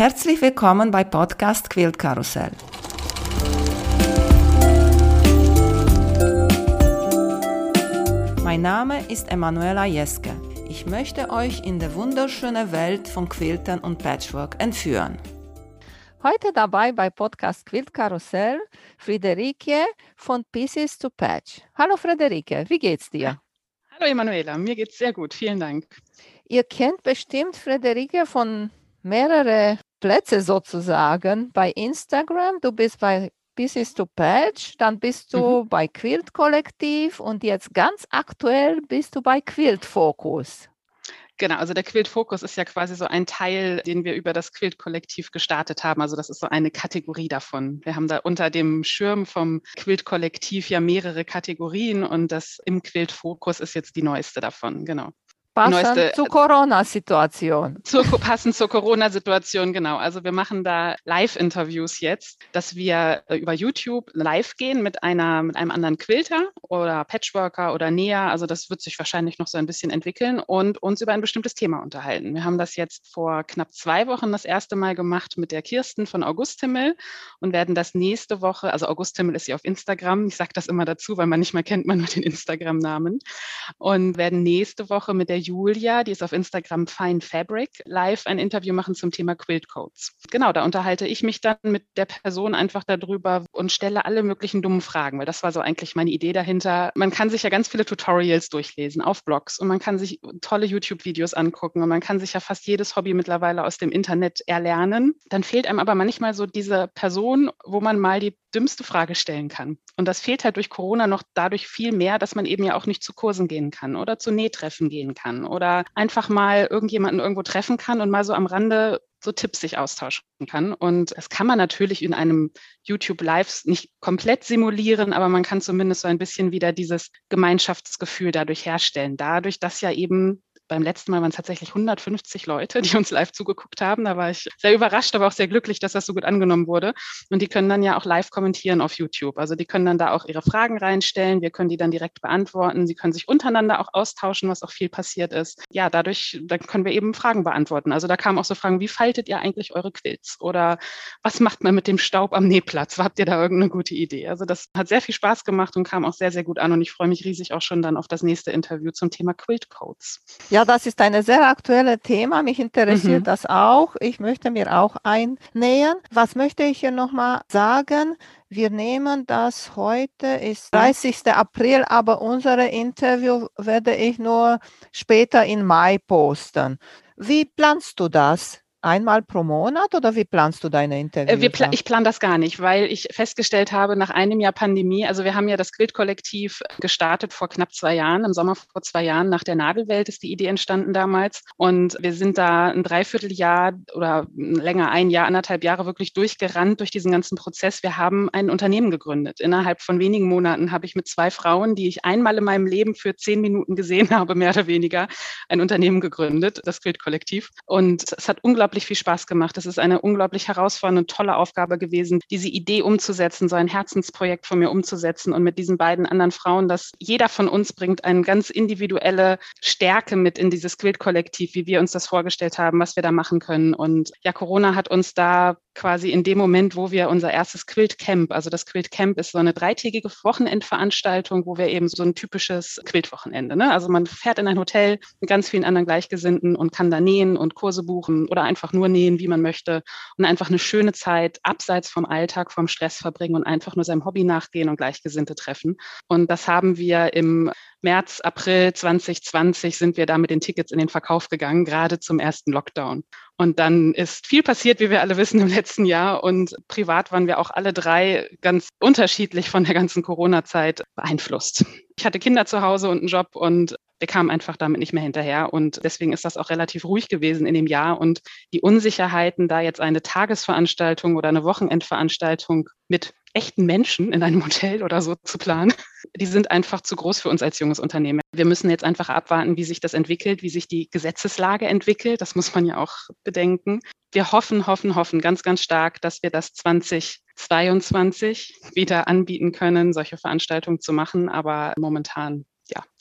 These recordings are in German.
Herzlich willkommen bei Podcast Quilt Karussell. Mein Name ist Emanuela Jeske. Ich möchte euch in die wunderschöne Welt von Quiltern und Patchwork entführen. Heute dabei bei Podcast Quilt Karussell Friederike von Pieces to Patch. Hallo Friederike, wie geht's dir? Hallo Emanuela, mir geht's sehr gut, vielen Dank. Ihr kennt bestimmt Friederike von mehrere Plätze sozusagen bei Instagram. Du bist bei Pieces to Patch, dann bist du mhm. bei Quilt Kollektiv und jetzt ganz aktuell bist du bei Quilt Focus. Genau, also der Quilt Focus ist ja quasi so ein Teil, den wir über das Quilt Kollektiv gestartet haben. Also das ist so eine Kategorie davon. Wir haben da unter dem Schirm vom Quilt Kollektiv ja mehrere Kategorien und das im Quilt Focus ist jetzt die neueste davon. Genau. Passend neueste, zur Corona-Situation. Zur, passend zur Corona-Situation, genau. Also wir machen da Live-Interviews jetzt, dass wir äh, über YouTube live gehen mit einer, mit einem anderen Quilter oder Patchworker oder Näher. Also das wird sich wahrscheinlich noch so ein bisschen entwickeln und uns über ein bestimmtes Thema unterhalten. Wir haben das jetzt vor knapp zwei Wochen das erste Mal gemacht mit der Kirsten von Augusthimmel und werden das nächste Woche, also Augusthimmel ist sie auf Instagram. Ich sage das immer dazu, weil man nicht mehr kennt man nur den Instagram-Namen und werden nächste Woche mit der Julia, die ist auf Instagram Fine Fabric, live ein Interview machen zum Thema Quilt Codes. Genau, da unterhalte ich mich dann mit der Person einfach darüber und stelle alle möglichen dummen Fragen, weil das war so eigentlich meine Idee dahinter. Man kann sich ja ganz viele Tutorials durchlesen auf Blogs und man kann sich tolle YouTube-Videos angucken und man kann sich ja fast jedes Hobby mittlerweile aus dem Internet erlernen. Dann fehlt einem aber manchmal so diese Person, wo man mal die dümmste Frage stellen kann. Und das fehlt halt durch Corona noch dadurch viel mehr, dass man eben ja auch nicht zu Kursen gehen kann oder zu Nähtreffen gehen kann oder einfach mal irgendjemanden irgendwo treffen kann und mal so am Rande so Tipps sich austauschen kann. Und das kann man natürlich in einem YouTube Live nicht komplett simulieren, aber man kann zumindest so ein bisschen wieder dieses Gemeinschaftsgefühl dadurch herstellen. Dadurch, dass ja eben beim letzten Mal waren es tatsächlich 150 Leute, die uns live zugeguckt haben. Da war ich sehr überrascht, aber auch sehr glücklich, dass das so gut angenommen wurde. Und die können dann ja auch live kommentieren auf YouTube. Also die können dann da auch ihre Fragen reinstellen. Wir können die dann direkt beantworten. Sie können sich untereinander auch austauschen, was auch viel passiert ist. Ja, dadurch, dann können wir eben Fragen beantworten. Also da kamen auch so Fragen, wie faltet ihr eigentlich eure Quilts? Oder was macht man mit dem Staub am Nähplatz? Habt ihr da irgendeine gute Idee? Also das hat sehr viel Spaß gemacht und kam auch sehr, sehr gut an. Und ich freue mich riesig auch schon dann auf das nächste Interview zum Thema Quilt Codes. Ja, ja, das ist ein sehr aktuelles Thema. Mich interessiert mhm. das auch. Ich möchte mir auch einnähern. Was möchte ich hier nochmal sagen? Wir nehmen das heute, ist 30. April, aber unser Interview werde ich nur später in Mai posten. Wie planst du das? Einmal pro Monat oder wie planst du deine äh, Interviews? Pla ich plane das gar nicht, weil ich festgestellt habe, nach einem Jahr Pandemie, also wir haben ja das Quilt-Kollektiv gestartet vor knapp zwei Jahren, im Sommer vor zwei Jahren, nach der Nadelwelt ist die Idee entstanden damals. Und wir sind da ein Dreivierteljahr oder länger ein Jahr, anderthalb Jahre wirklich durchgerannt durch diesen ganzen Prozess. Wir haben ein Unternehmen gegründet. Innerhalb von wenigen Monaten habe ich mit zwei Frauen, die ich einmal in meinem Leben für zehn Minuten gesehen habe, mehr oder weniger, ein Unternehmen gegründet, das Quilt-Kollektiv. Und es hat unglaublich unglaublich viel Spaß gemacht. Es ist eine unglaublich herausfordernde, tolle Aufgabe gewesen, diese Idee umzusetzen, so ein Herzensprojekt von mir umzusetzen und mit diesen beiden anderen Frauen, dass jeder von uns bringt eine ganz individuelle Stärke mit in dieses Quilt-Kollektiv, wie wir uns das vorgestellt haben, was wir da machen können. Und ja, Corona hat uns da quasi in dem Moment, wo wir unser erstes Quilt Camp, also das Quilt Camp ist so eine dreitägige Wochenendveranstaltung, wo wir eben so ein typisches Quilt-Wochenende, ne? also man fährt in ein Hotel mit ganz vielen anderen Gleichgesinnten und kann da nähen und Kurse buchen oder einfach nur nähen, wie man möchte und einfach eine schöne Zeit abseits vom Alltag, vom Stress verbringen und einfach nur seinem Hobby nachgehen und Gleichgesinnte treffen. Und das haben wir im März, April 2020 sind wir da mit den Tickets in den Verkauf gegangen, gerade zum ersten Lockdown. Und dann ist viel passiert, wie wir alle wissen, im letzten Jahr. Und privat waren wir auch alle drei ganz unterschiedlich von der ganzen Corona-Zeit beeinflusst. Ich hatte Kinder zu Hause und einen Job und wir kamen einfach damit nicht mehr hinterher. Und deswegen ist das auch relativ ruhig gewesen in dem Jahr. Und die Unsicherheiten, da jetzt eine Tagesveranstaltung oder eine Wochenendveranstaltung mit echten Menschen in einem Hotel oder so zu planen, die sind einfach zu groß für uns als junges Unternehmen. Wir müssen jetzt einfach abwarten, wie sich das entwickelt, wie sich die Gesetzeslage entwickelt. Das muss man ja auch bedenken. Wir hoffen, hoffen, hoffen ganz, ganz stark, dass wir das 2022 wieder anbieten können, solche Veranstaltungen zu machen. Aber momentan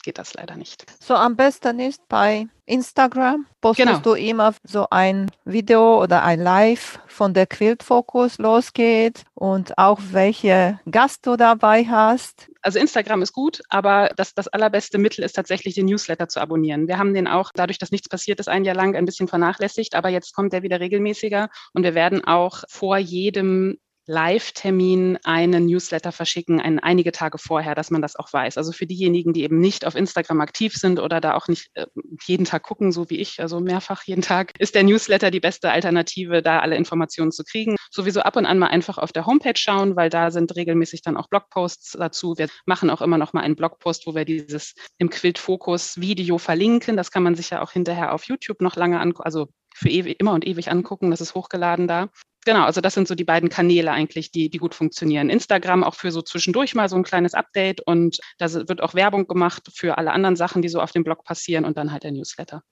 geht das leider nicht. So am besten ist bei Instagram postest genau. du immer so ein Video oder ein Live von der Quilt Focus losgeht und auch welche Gast du dabei hast. Also Instagram ist gut, aber das, das allerbeste Mittel ist tatsächlich den Newsletter zu abonnieren. Wir haben den auch, dadurch, dass nichts passiert ist, ein Jahr lang ein bisschen vernachlässigt, aber jetzt kommt der wieder regelmäßiger und wir werden auch vor jedem Live-Termin einen Newsletter verschicken, ein, einige Tage vorher, dass man das auch weiß. Also für diejenigen, die eben nicht auf Instagram aktiv sind oder da auch nicht äh, jeden Tag gucken, so wie ich, also mehrfach jeden Tag, ist der Newsletter die beste Alternative, da alle Informationen zu kriegen. Sowieso ab und an mal einfach auf der Homepage schauen, weil da sind regelmäßig dann auch Blogposts dazu. Wir machen auch immer noch mal einen Blogpost, wo wir dieses im Quilt-Fokus Video verlinken. Das kann man sich ja auch hinterher auf YouTube noch lange angucken, also für ewig, immer und ewig angucken. Das ist hochgeladen da. Genau, also das sind so die beiden Kanäle eigentlich, die, die gut funktionieren. Instagram auch für so zwischendurch mal so ein kleines Update und da wird auch Werbung gemacht für alle anderen Sachen, die so auf dem Blog passieren und dann halt der Newsletter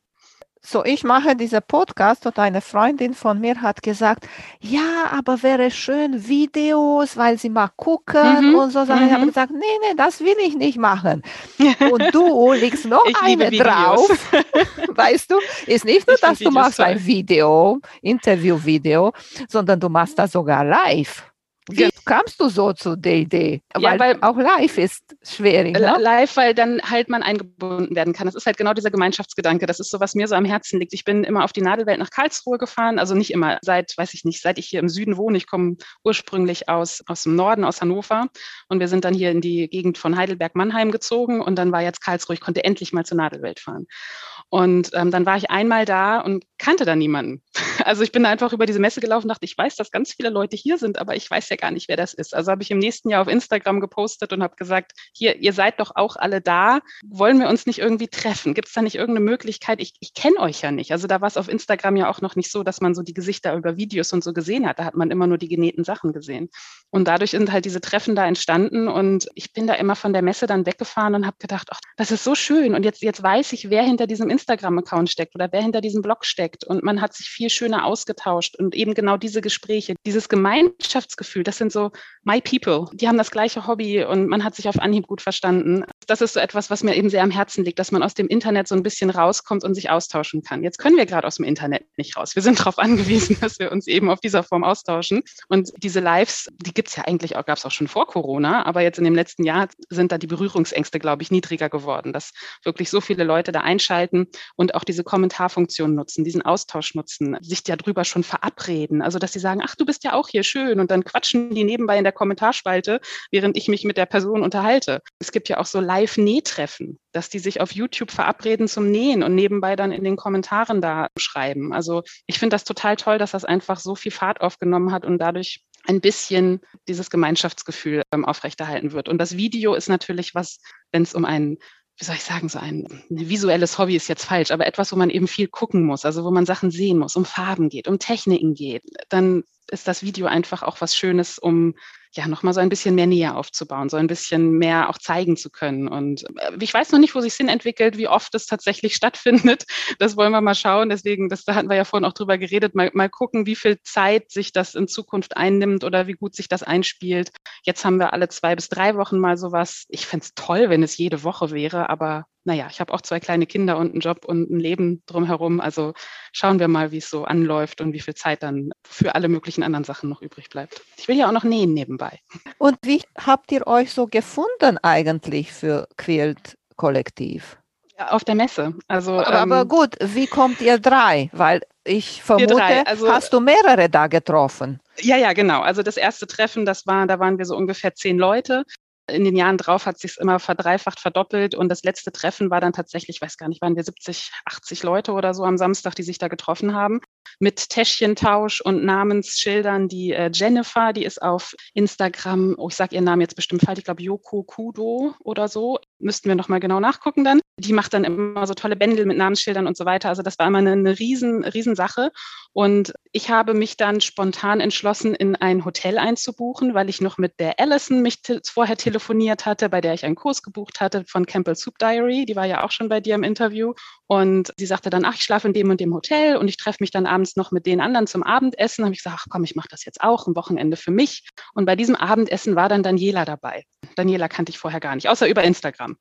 so ich mache diese Podcast und eine Freundin von mir hat gesagt, ja, aber wäre schön Videos, weil sie mal gucken mhm, und so. Mhm. Ich habe gesagt, nee, nee, das will ich nicht machen. Und du legst noch ich eine drauf, weißt du, ist nicht nur, dass du machst toll. ein Video, Interview-Video, sondern du machst das sogar live. Wie kamst du so zu der Idee? Ja, weil, weil auch live ist schwierig. Ne? Live, weil dann halt man eingebunden werden kann. Das ist halt genau dieser Gemeinschaftsgedanke. Das ist so, was mir so am Herzen liegt. Ich bin immer auf die Nadelwelt nach Karlsruhe gefahren. Also nicht immer, seit, weiß ich nicht, seit ich hier im Süden wohne. Ich komme ursprünglich aus, aus dem Norden, aus Hannover. Und wir sind dann hier in die Gegend von Heidelberg-Mannheim gezogen. Und dann war jetzt Karlsruhe. Ich konnte endlich mal zur Nadelwelt fahren. Und ähm, dann war ich einmal da und kannte da niemanden. Also ich bin da einfach über diese Messe gelaufen und dachte, ich weiß, dass ganz viele Leute hier sind, aber ich weiß ja gar nicht, wer das ist. Also habe ich im nächsten Jahr auf Instagram gepostet und habe gesagt, hier, ihr seid doch auch alle da. Wollen wir uns nicht irgendwie treffen? Gibt es da nicht irgendeine Möglichkeit? Ich, ich kenne euch ja nicht. Also da war es auf Instagram ja auch noch nicht so, dass man so die Gesichter über Videos und so gesehen hat. Da hat man immer nur die genähten Sachen gesehen. Und dadurch sind halt diese Treffen da entstanden und ich bin da immer von der Messe dann weggefahren und habe gedacht, ach, das ist so schön. Und jetzt, jetzt weiß ich, wer hinter diesem Instagram-Account steckt oder wer hinter diesem Blog steckt. Und man hat sich viel schöner ausgetauscht. Und eben genau diese Gespräche, dieses Gemeinschaftsgefühl, das sind so my people. Die haben das gleiche Hobby und man hat sich auf Anhieb gut verstanden. Das ist so etwas, was mir eben sehr am Herzen liegt, dass man aus dem Internet so ein bisschen rauskommt und sich austauschen kann. Jetzt können wir gerade aus dem Internet nicht raus. Wir sind darauf angewiesen, dass wir uns eben auf dieser Form austauschen. Und diese Lives, die gibt es ja eigentlich auch, gab es auch schon vor Corona, aber jetzt in dem letzten Jahr sind da die Berührungsängste, glaube ich, niedriger geworden, dass wirklich so viele Leute da einschalten und auch diese Kommentarfunktion nutzen, diesen Austausch nutzen, sich ja drüber schon verabreden. Also, dass sie sagen, ach, du bist ja auch hier schön und dann quatschen die nebenbei in der Kommentarspalte, während ich mich mit der Person unterhalte. Es gibt ja auch so Live-Nähtreffen, dass die sich auf YouTube verabreden zum Nähen und nebenbei dann in den Kommentaren da schreiben. Also ich finde das total toll, dass das einfach so viel Fahrt aufgenommen hat und dadurch ein bisschen dieses Gemeinschaftsgefühl ähm, aufrechterhalten wird. Und das Video ist natürlich was, wenn es um einen wie soll ich sagen, so ein, ein visuelles Hobby ist jetzt falsch, aber etwas, wo man eben viel gucken muss, also wo man Sachen sehen muss, um Farben geht, um Techniken geht, dann ist das Video einfach auch was Schönes, um ja nochmal so ein bisschen mehr Nähe aufzubauen, so ein bisschen mehr auch zeigen zu können. Und äh, ich weiß noch nicht, wo sich Sinn entwickelt, wie oft es tatsächlich stattfindet. Das wollen wir mal schauen. Deswegen, das, da hatten wir ja vorhin auch drüber geredet, mal, mal gucken, wie viel Zeit sich das in Zukunft einnimmt oder wie gut sich das einspielt. Jetzt haben wir alle zwei bis drei Wochen mal sowas. Ich fände es toll, wenn es jede Woche wäre, aber naja, ich habe auch zwei kleine Kinder und einen Job und ein Leben drumherum. Also schauen wir mal, wie es so anläuft und wie viel Zeit dann für alle möglichen anderen Sachen noch übrig bleibt. Ich will ja auch noch nähen nebenbei. Und wie habt ihr euch so gefunden eigentlich für Quilt Kollektiv? Ja, auf der Messe. Also, aber, ähm, aber, gut, wie kommt ihr drei? Weil ich vermute, also, hast du mehrere da getroffen? Ja, ja, genau. Also das erste Treffen, das war, da waren wir so ungefähr zehn Leute. In den Jahren drauf hat sich immer verdreifacht, verdoppelt. Und das letzte Treffen war dann tatsächlich, ich weiß gar nicht, waren wir 70, 80 Leute oder so am Samstag, die sich da getroffen haben mit Täschchentausch und Namensschildern. Die äh, Jennifer, die ist auf Instagram, oh, ich sage ihren Namen jetzt bestimmt falsch, ich glaube Yoko Kudo oder so, müssten wir nochmal genau nachgucken dann. Die macht dann immer so tolle Bändel mit Namensschildern und so weiter. Also das war immer eine, eine riesen, riesen Sache. Und ich habe mich dann spontan entschlossen, in ein Hotel einzubuchen, weil ich noch mit der Allison mich te vorher telefoniert hatte, bei der ich einen Kurs gebucht hatte von Campbell Soup Diary. Die war ja auch schon bei dir im Interview. Und sie sagte dann, ach, ich schlafe in dem und dem Hotel und ich treffe mich dann abends noch mit den anderen zum Abendessen. Habe ich gesagt, ach komm, ich mache das jetzt auch, ein Wochenende für mich. Und bei diesem Abendessen war dann Daniela dabei. Daniela kannte ich vorher gar nicht, außer über Instagram.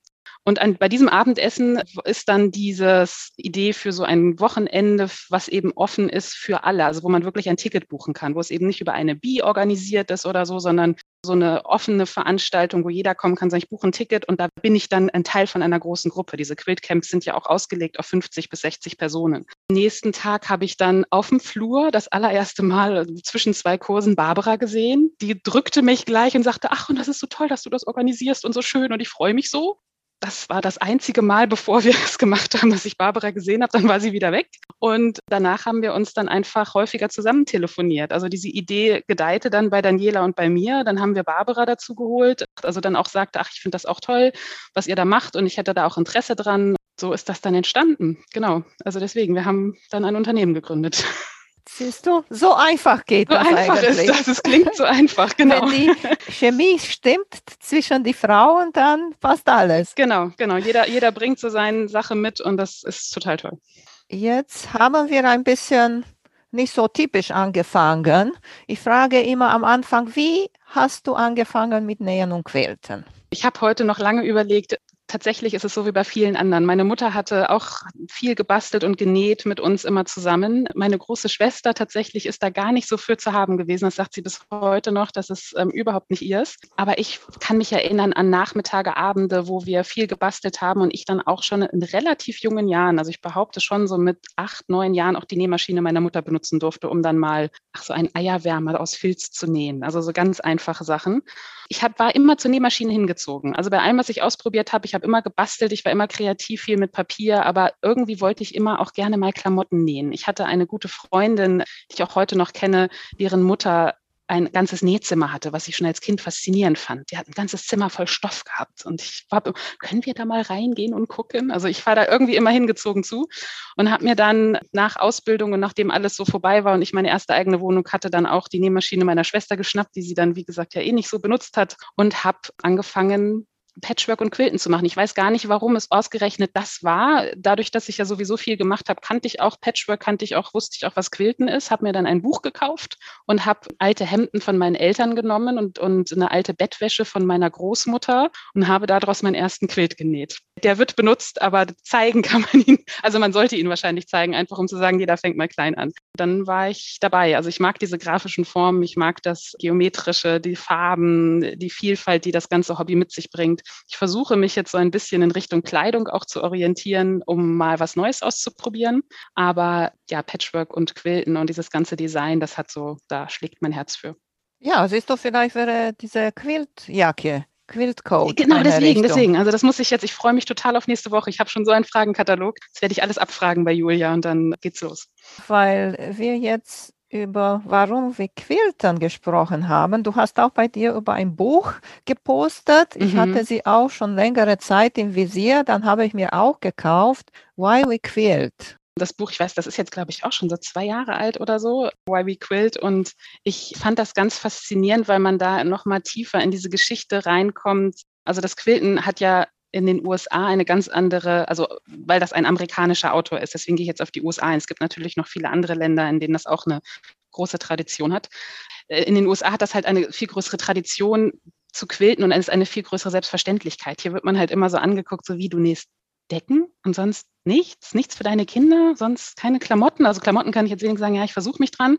Und an, bei diesem Abendessen ist dann dieses Idee für so ein Wochenende, was eben offen ist für alle, also wo man wirklich ein Ticket buchen kann, wo es eben nicht über eine Bi organisiert ist oder so, sondern so eine offene Veranstaltung, wo jeder kommen kann, sagen, ich buche ein Ticket und da bin ich dann ein Teil von einer großen Gruppe. Diese Quiltcamps sind ja auch ausgelegt auf 50 bis 60 Personen. Am nächsten Tag habe ich dann auf dem Flur das allererste Mal zwischen zwei Kursen Barbara gesehen. Die drückte mich gleich und sagte, ach, und das ist so toll, dass du das organisierst und so schön und ich freue mich so das war das einzige Mal, bevor wir es gemacht haben, dass ich Barbara gesehen habe. Dann war sie wieder weg. Und danach haben wir uns dann einfach häufiger zusammen telefoniert. Also diese Idee gedeihte dann bei Daniela und bei mir. Dann haben wir Barbara dazu geholt. Also dann auch sagte, ach, ich finde das auch toll, was ihr da macht. Und ich hätte da auch Interesse dran. So ist das dann entstanden. Genau. Also deswegen, wir haben dann ein Unternehmen gegründet. Siehst du, so einfach geht so das einfach eigentlich. Ist das. Es klingt so einfach, genau. Wenn die Chemie stimmt zwischen die Frauen, dann passt alles. Genau, genau. Jeder, jeder bringt so seine Sache mit und das ist total toll. Jetzt haben wir ein bisschen nicht so typisch angefangen. Ich frage immer am Anfang, wie hast du angefangen mit Nähen und Quilten? Ich habe heute noch lange überlegt, tatsächlich ist es so wie bei vielen anderen. Meine Mutter hatte auch viel gebastelt und genäht mit uns immer zusammen. Meine große Schwester tatsächlich ist da gar nicht so für zu haben gewesen. Das sagt sie bis heute noch, dass es ähm, überhaupt nicht ihr ist. Aber ich kann mich erinnern an Nachmittage, Abende, wo wir viel gebastelt haben und ich dann auch schon in relativ jungen Jahren, also ich behaupte schon so mit acht, neun Jahren auch die Nähmaschine meiner Mutter benutzen durfte, um dann mal ach, so ein Eierwärmer aus Filz zu nähen. Also so ganz einfache Sachen. Ich hab, war immer zur Nähmaschine hingezogen. Also bei allem, was ich ausprobiert habe, ich habe immer gebastelt, ich war immer kreativ, viel mit Papier, aber irgendwie wollte ich immer auch gerne mal Klamotten nähen. Ich hatte eine gute Freundin, die ich auch heute noch kenne, deren Mutter ein ganzes Nähzimmer hatte, was ich schon als Kind faszinierend fand. Die hat ein ganzes Zimmer voll Stoff gehabt und ich war, können wir da mal reingehen und gucken? Also ich war da irgendwie immer hingezogen zu und habe mir dann nach Ausbildung und nachdem alles so vorbei war und ich meine erste eigene Wohnung hatte, dann auch die Nähmaschine meiner Schwester geschnappt, die sie dann, wie gesagt, ja eh nicht so benutzt hat und habe angefangen, Patchwork und Quilten zu machen. Ich weiß gar nicht, warum es ausgerechnet das war. Dadurch, dass ich ja sowieso viel gemacht habe, kannte ich auch Patchwork, kannte ich auch, wusste ich auch, was Quilten ist, habe mir dann ein Buch gekauft und habe alte Hemden von meinen Eltern genommen und, und eine alte Bettwäsche von meiner Großmutter und habe daraus meinen ersten Quilt genäht. Der wird benutzt, aber zeigen kann man ihn, also man sollte ihn wahrscheinlich zeigen, einfach um zu sagen, jeder fängt mal klein an. Dann war ich dabei. Also ich mag diese grafischen Formen, ich mag das Geometrische, die Farben, die Vielfalt, die das ganze Hobby mit sich bringt. Ich versuche mich jetzt so ein bisschen in Richtung Kleidung auch zu orientieren, um mal was Neues auszuprobieren. Aber ja, Patchwork und Quilten und dieses ganze Design, das hat so, da schlägt mein Herz für. Ja, siehst du, vielleicht wäre diese Quiltjacke Quiltcoat. Genau, deswegen, deswegen. Also das muss ich jetzt, ich freue mich total auf nächste Woche. Ich habe schon so einen Fragenkatalog. Das werde ich alles abfragen bei Julia und dann geht's los. Weil wir jetzt über warum wir Quiltern gesprochen haben. Du hast auch bei dir über ein Buch gepostet. Ich mhm. hatte sie auch schon längere Zeit im Visier. Dann habe ich mir auch gekauft. Why We Quilt. Das Buch, ich weiß, das ist jetzt, glaube ich, auch schon so zwei Jahre alt oder so, Why We Quilt. Und ich fand das ganz faszinierend, weil man da nochmal tiefer in diese Geschichte reinkommt. Also das Quilten hat ja in den USA eine ganz andere, also weil das ein amerikanischer Autor ist, deswegen gehe ich jetzt auf die USA. Es gibt natürlich noch viele andere Länder, in denen das auch eine große Tradition hat. Äh, in den USA hat das halt eine viel größere Tradition zu quilten und es ist eine viel größere Selbstverständlichkeit. Hier wird man halt immer so angeguckt, so wie du nähst Decken und sonst nichts, nichts für deine Kinder, sonst keine Klamotten. Also Klamotten kann ich jetzt wenig sagen, ja, ich versuche mich dran.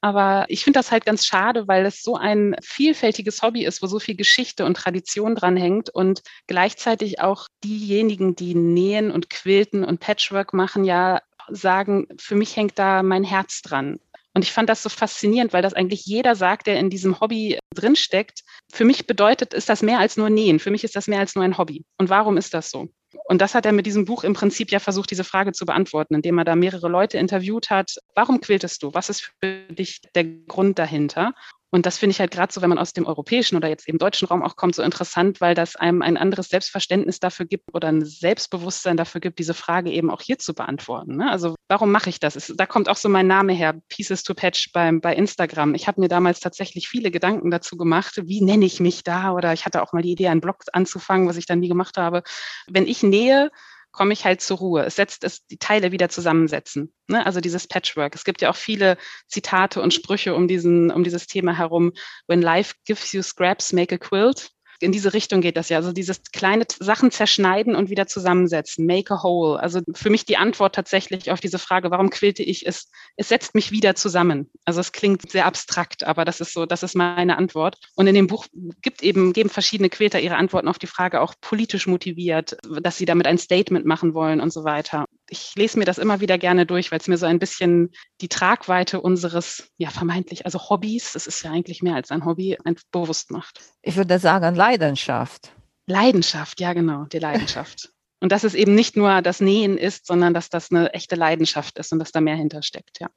Aber ich finde das halt ganz schade, weil es so ein vielfältiges Hobby ist, wo so viel Geschichte und Tradition dran hängt und gleichzeitig auch diejenigen, die nähen und quilten und Patchwork machen, ja sagen, für mich hängt da mein Herz dran. Und ich fand das so faszinierend, weil das eigentlich jeder sagt, der in diesem Hobby drinsteckt. Für mich bedeutet, ist das mehr als nur Nähen. Für mich ist das mehr als nur ein Hobby. Und warum ist das so? Und das hat er mit diesem Buch im Prinzip ja versucht, diese Frage zu beantworten, indem er da mehrere Leute interviewt hat. Warum quiltest du? Was ist für dich der Grund dahinter? Und das finde ich halt gerade so, wenn man aus dem europäischen oder jetzt eben deutschen Raum auch kommt, so interessant, weil das einem ein anderes Selbstverständnis dafür gibt oder ein Selbstbewusstsein dafür gibt, diese Frage eben auch hier zu beantworten. Ne? Also warum mache ich das? Es, da kommt auch so mein Name her, Pieces to Patch beim, bei Instagram. Ich habe mir damals tatsächlich viele Gedanken dazu gemacht, wie nenne ich mich da? Oder ich hatte auch mal die Idee, einen Blog anzufangen, was ich dann nie gemacht habe. Wenn ich nähe, komme ich halt zur Ruhe. Es setzt es die Teile wieder zusammensetzen. Ne? Also dieses Patchwork. Es gibt ja auch viele Zitate und Sprüche um diesen, um dieses Thema herum. When life gives you scraps, make a quilt. In diese Richtung geht das ja. Also dieses kleine Sachen zerschneiden und wieder zusammensetzen, make a whole. Also für mich die Antwort tatsächlich auf diese Frage, warum quilte ich, ist, es setzt mich wieder zusammen. Also es klingt sehr abstrakt, aber das ist so, das ist meine Antwort. Und in dem Buch gibt eben, geben verschiedene Quilter ihre Antworten auf die Frage auch politisch motiviert, dass sie damit ein Statement machen wollen und so weiter. Ich lese mir das immer wieder gerne durch, weil es mir so ein bisschen die Tragweite unseres, ja, vermeintlich, also Hobbys, das ist ja eigentlich mehr als ein Hobby, bewusst macht. Ich würde sagen Leidenschaft. Leidenschaft, ja genau, die Leidenschaft. Und dass es eben nicht nur das Nähen ist, sondern dass das eine echte Leidenschaft ist und dass da mehr hintersteckt, ja.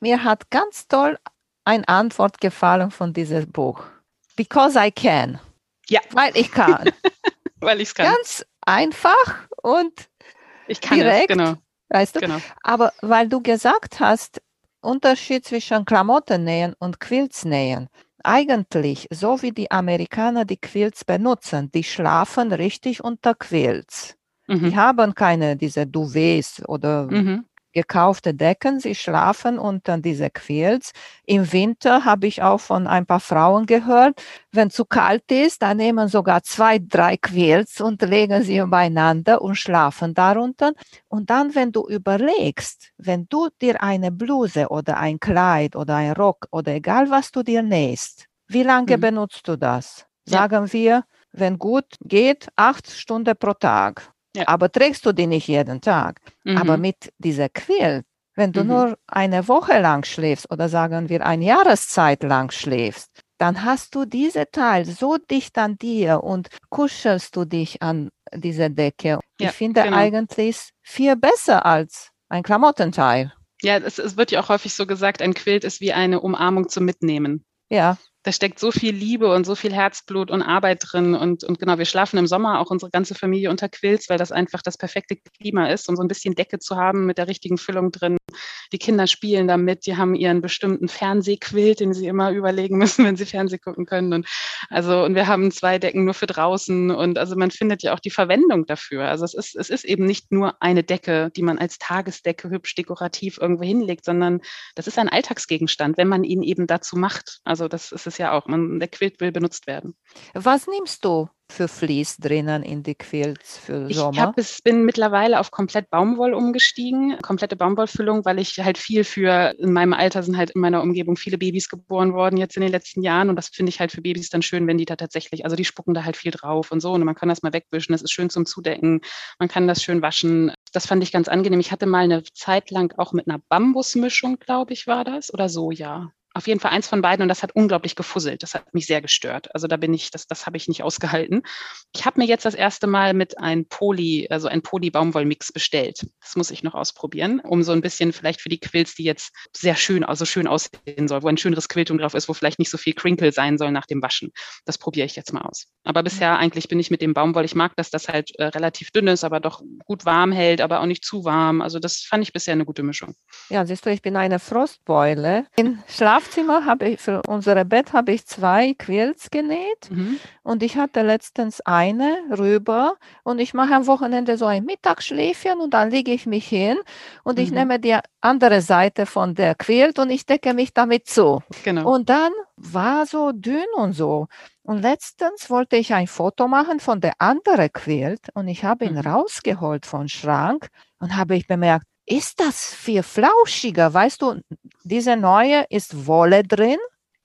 Mir hat ganz toll eine Antwort gefallen von diesem Buch. Because I can. Ja. Weil ich kann. Weil ich es kann. Ganz einfach und ich kann direkt, es, genau. Weißt du? Genau. Aber weil du gesagt hast, Unterschied zwischen Klamottennähen und Quiltsnähen. Eigentlich, so wie die Amerikaner die Quilts benutzen, die schlafen richtig unter Quilts. Mhm. Die haben keine diese Duvets oder mhm gekaufte Decken, sie schlafen unter diese Quilts. Im Winter habe ich auch von ein paar Frauen gehört, wenn zu kalt ist, dann nehmen sogar zwei, drei Quilts und legen sie übereinander und schlafen darunter. Und dann, wenn du überlegst, wenn du dir eine Bluse oder ein Kleid oder ein Rock oder egal was du dir nähst, wie lange mhm. benutzt du das? Sagen ja. wir, wenn gut geht, acht Stunden pro Tag. Ja. Aber trägst du die nicht jeden Tag. Mhm. Aber mit dieser Quilt, wenn du mhm. nur eine Woche lang schläfst oder sagen wir eine Jahreszeit lang schläfst, dann hast du diese Teil so dicht an dir und kuschelst du dich an diese Decke. Ja, ich finde genau. eigentlich viel besser als ein Klamottenteil. Ja, es, es, wird ja auch häufig so gesagt, ein Quilt ist wie eine Umarmung zum Mitnehmen. Ja da steckt so viel Liebe und so viel Herzblut und Arbeit drin. Und, und genau, wir schlafen im Sommer auch unsere ganze Familie unter Quills, weil das einfach das perfekte Klima ist, um so ein bisschen Decke zu haben mit der richtigen Füllung drin. Die Kinder spielen damit, die haben ihren bestimmten Fernsehquilt, den sie immer überlegen müssen, wenn sie Fernseh gucken können. Und also, und wir haben zwei Decken nur für draußen. Und also man findet ja auch die Verwendung dafür. Also es ist, es ist eben nicht nur eine Decke, die man als Tagesdecke hübsch dekorativ irgendwo hinlegt, sondern das ist ein Alltagsgegenstand, wenn man ihn eben dazu macht. Also das ist es es ja auch. Man, der Quilt will benutzt werden. Was nimmst du für Vlies drinnen in die Quilts für Sommer? Ich hab, es, bin mittlerweile auf komplett Baumwoll umgestiegen, komplette Baumwollfüllung, weil ich halt viel für, in meinem Alter sind halt in meiner Umgebung viele Babys geboren worden jetzt in den letzten Jahren und das finde ich halt für Babys dann schön, wenn die da tatsächlich, also die spucken da halt viel drauf und so und man kann das mal wegwischen, das ist schön zum Zudecken, man kann das schön waschen. Das fand ich ganz angenehm. Ich hatte mal eine Zeit lang auch mit einer Bambusmischung, glaube ich, war das oder Soja auf jeden Fall eins von beiden und das hat unglaublich gefusselt. Das hat mich sehr gestört. Also da bin ich, das, das habe ich nicht ausgehalten. Ich habe mir jetzt das erste Mal mit ein Poly, also ein Poly-Baumwollmix bestellt. Das muss ich noch ausprobieren, um so ein bisschen vielleicht für die Quills, die jetzt sehr schön, also schön aussehen soll, wo ein schöneres Quiltung drauf ist, wo vielleicht nicht so viel Crinkle sein soll nach dem Waschen. Das probiere ich jetzt mal aus. Aber bisher eigentlich bin ich mit dem Baumwoll, ich mag, dass das halt äh, relativ dünn ist, aber doch gut warm hält, aber auch nicht zu warm. Also das fand ich bisher eine gute Mischung. Ja, siehst du, ich bin eine Frostbeule. In Schlaf Schlafzimmer habe ich, für unser Bett habe ich zwei Quilts genäht mhm. und ich hatte letztens eine rüber und ich mache am Wochenende so ein Mittagsschläfchen und dann lege ich mich hin und mhm. ich nehme die andere Seite von der Quilt und ich decke mich damit zu. Genau. Und dann war so dünn und so. Und letztens wollte ich ein Foto machen von der anderen Quilt und ich habe ihn mhm. rausgeholt vom Schrank und habe ich bemerkt, ist das viel flauschiger. Weißt du, diese neue ist Wolle drin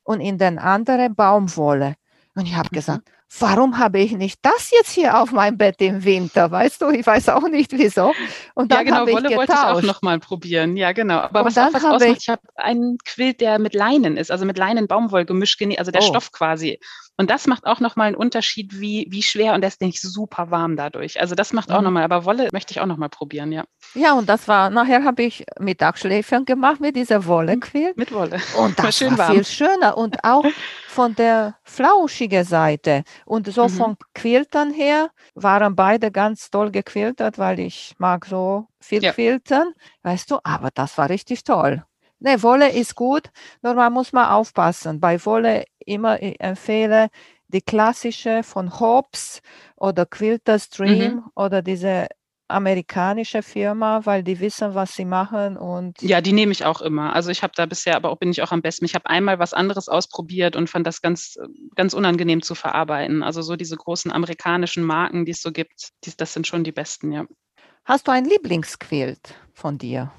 und in den anderen Baumwolle. Und ich habe mhm. gesagt, warum habe ich nicht das jetzt hier auf meinem Bett im Winter? Weißt du, ich weiß auch nicht wieso. Und dann ja, genau, Wolle ich wollte ich auch nochmal probieren. Ja, genau. Aber und was auch was ausmacht, ich, ich habe einen Quilt, der mit Leinen ist, also mit Leinen-Baumwoll gemischt, also der oh. Stoff quasi. Und das macht auch nochmal einen Unterschied, wie, wie schwer und der ist nicht super warm dadurch. Also das macht mhm. auch nochmal, aber Wolle möchte ich auch nochmal probieren, ja. Ja, und das war, nachher habe ich Mittagsschläfchen gemacht mit dieser Wolle-Quilt. Mit Wolle. Und das war, war viel schöner und auch von der flauschigen Seite. Und so mhm. vom Quiltern her waren beide ganz toll gequiltert, weil ich mag so viel ja. quiltern, weißt du, aber das war richtig toll. Ne, Wolle ist gut, nur man muss mal aufpassen. Bei Wolle immer ich empfehle die klassische von Hobbs oder Quilter Stream mhm. oder diese amerikanische Firma, weil die wissen, was sie machen und ja, die nehme ich auch immer. Also ich habe da bisher, aber auch bin ich auch am besten. Ich habe einmal was anderes ausprobiert und fand das ganz, ganz unangenehm zu verarbeiten. Also so diese großen amerikanischen Marken, die es so gibt, die, das sind schon die besten, ja. Hast du ein Lieblingsquilt von dir?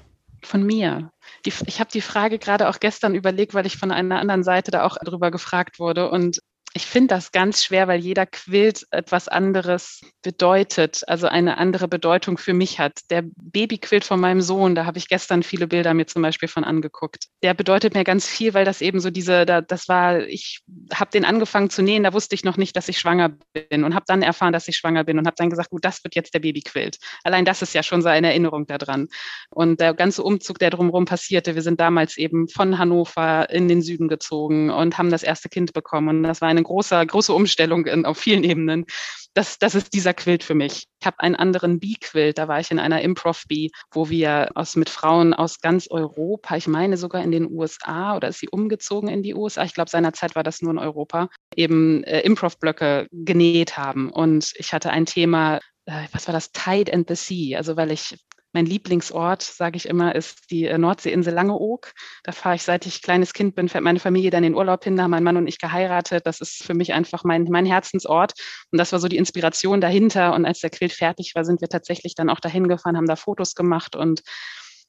Von mir. Ich habe die Frage gerade auch gestern überlegt, weil ich von einer anderen Seite da auch drüber gefragt wurde. Und ich finde das ganz schwer, weil jeder Quilt etwas anderes bedeutet, also eine andere Bedeutung für mich hat. Der Babyquilt von meinem Sohn, da habe ich gestern viele Bilder mir zum Beispiel von angeguckt. Der bedeutet mir ganz viel, weil das eben so diese, da, das war, ich habe den angefangen zu nähen, da wusste ich noch nicht, dass ich schwanger bin und habe dann erfahren, dass ich schwanger bin und habe dann gesagt, gut, das wird jetzt der Babyquilt. Allein das ist ja schon so eine Erinnerung daran. Und der ganze Umzug, der drumherum passierte, wir sind damals eben von Hannover in den Süden gezogen und haben das erste Kind bekommen und das war eine eine große, große Umstellung in, auf vielen Ebenen. Das, das ist dieser Quilt für mich. Ich habe einen anderen Bee-Quilt, da war ich in einer Improv-Bee, wo wir aus, mit Frauen aus ganz Europa, ich meine sogar in den USA oder ist sie umgezogen in die USA, ich glaube seinerzeit war das nur in Europa, eben äh, Improv-Blöcke genäht haben. Und ich hatte ein Thema, äh, was war das, Tide and the Sea, also weil ich mein Lieblingsort, sage ich immer, ist die äh, Nordseeinsel Langeoog. Da fahre ich, seit ich kleines Kind bin, fährt meine Familie dann in den Urlaub hin, da haben mein Mann und ich geheiratet. Das ist für mich einfach mein, mein Herzensort. Und das war so die Inspiration dahinter. Und als der Quilt fertig war, sind wir tatsächlich dann auch dahin gefahren, haben da Fotos gemacht und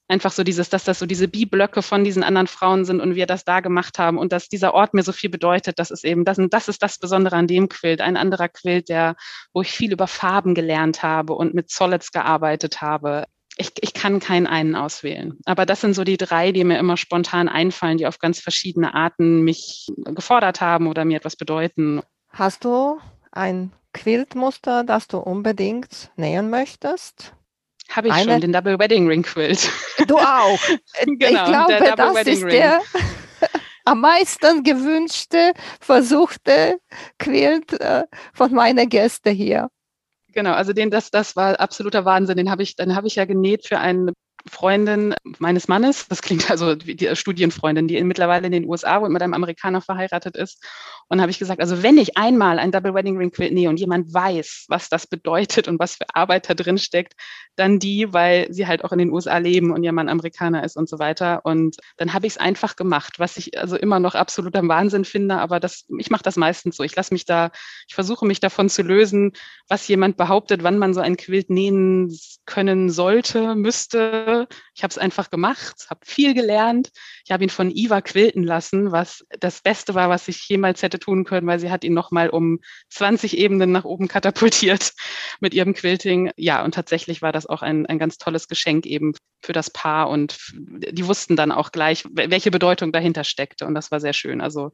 einfach so dieses, dass das so diese Bi-Blöcke von diesen anderen Frauen sind und wir das da gemacht haben und dass dieser Ort mir so viel bedeutet, das ist eben, das, das ist das Besondere an dem Quilt. Ein anderer Quilt, der, wo ich viel über Farben gelernt habe und mit Solids gearbeitet habe ich, ich kann keinen einen auswählen. Aber das sind so die drei, die mir immer spontan einfallen, die auf ganz verschiedene Arten mich gefordert haben oder mir etwas bedeuten. Hast du ein Quiltmuster, das du unbedingt nähen möchtest? Habe ich Eine? schon, den Double Wedding Ring Quilt. Du auch. genau, ich glaube, das Wedding ist Ring. der am meisten gewünschte, versuchte Quilt äh, von meinen Gästen hier. Genau, also den, das, das war absoluter Wahnsinn. Den habe ich, dann habe ich ja genäht für einen Freundin meines Mannes, das klingt also wie die Studienfreundin, die mittlerweile in den USA und mit einem Amerikaner verheiratet ist. Und habe ich gesagt, also wenn ich einmal ein Double Wedding Ring Quilt nähe und jemand weiß, was das bedeutet und was für Arbeit da drin steckt, dann die, weil sie halt auch in den USA leben und ihr Mann Amerikaner ist und so weiter. Und dann habe ich es einfach gemacht, was ich also immer noch absoluter Wahnsinn finde, aber das, ich mache das meistens so. Ich lasse mich da, ich versuche mich davon zu lösen, was jemand behauptet, wann man so ein Quilt nähen können sollte, müsste ich habe es einfach gemacht, habe viel gelernt. Ich habe ihn von Iva quilten lassen, was das Beste war, was ich jemals hätte tun können, weil sie hat ihn nochmal um 20 Ebenen nach oben katapultiert mit ihrem Quilting. Ja, und tatsächlich war das auch ein, ein ganz tolles Geschenk eben für das Paar und die wussten dann auch gleich, welche Bedeutung dahinter steckte und das war sehr schön. Also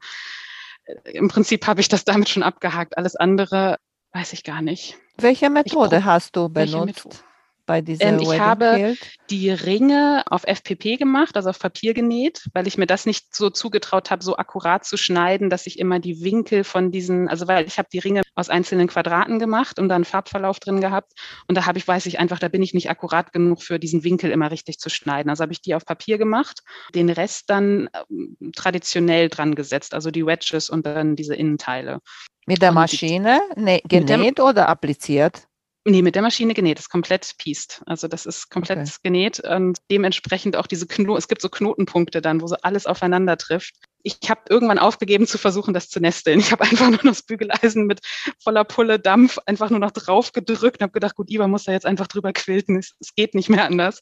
äh, im Prinzip habe ich das damit schon abgehakt. Alles andere weiß ich gar nicht. Welche Methode hast du benutzt? Bei dieser ähm, Ich habe die Ringe auf FPP gemacht, also auf Papier genäht, weil ich mir das nicht so zugetraut habe, so akkurat zu schneiden, dass ich immer die Winkel von diesen, also weil ich habe die Ringe aus einzelnen Quadraten gemacht und dann Farbverlauf drin gehabt und da habe ich, weiß ich einfach, da bin ich nicht akkurat genug für diesen Winkel immer richtig zu schneiden. Also habe ich die auf Papier gemacht, den Rest dann äh, traditionell dran gesetzt, also die Wedges und dann diese Innenteile. Mit der Maschine nee, genäht oder appliziert? Nee, mit der Maschine genäht, das ist komplett pieced. Also das ist komplett okay. genäht und dementsprechend auch diese Knoten, es gibt so Knotenpunkte dann, wo so alles aufeinander trifft ich habe irgendwann aufgegeben zu versuchen, das zu nesteln. Ich habe einfach nur noch das Bügeleisen mit voller Pulle Dampf einfach nur noch drauf gedrückt und habe gedacht, gut, Iva muss da jetzt einfach drüber quilten. Es, es geht nicht mehr anders.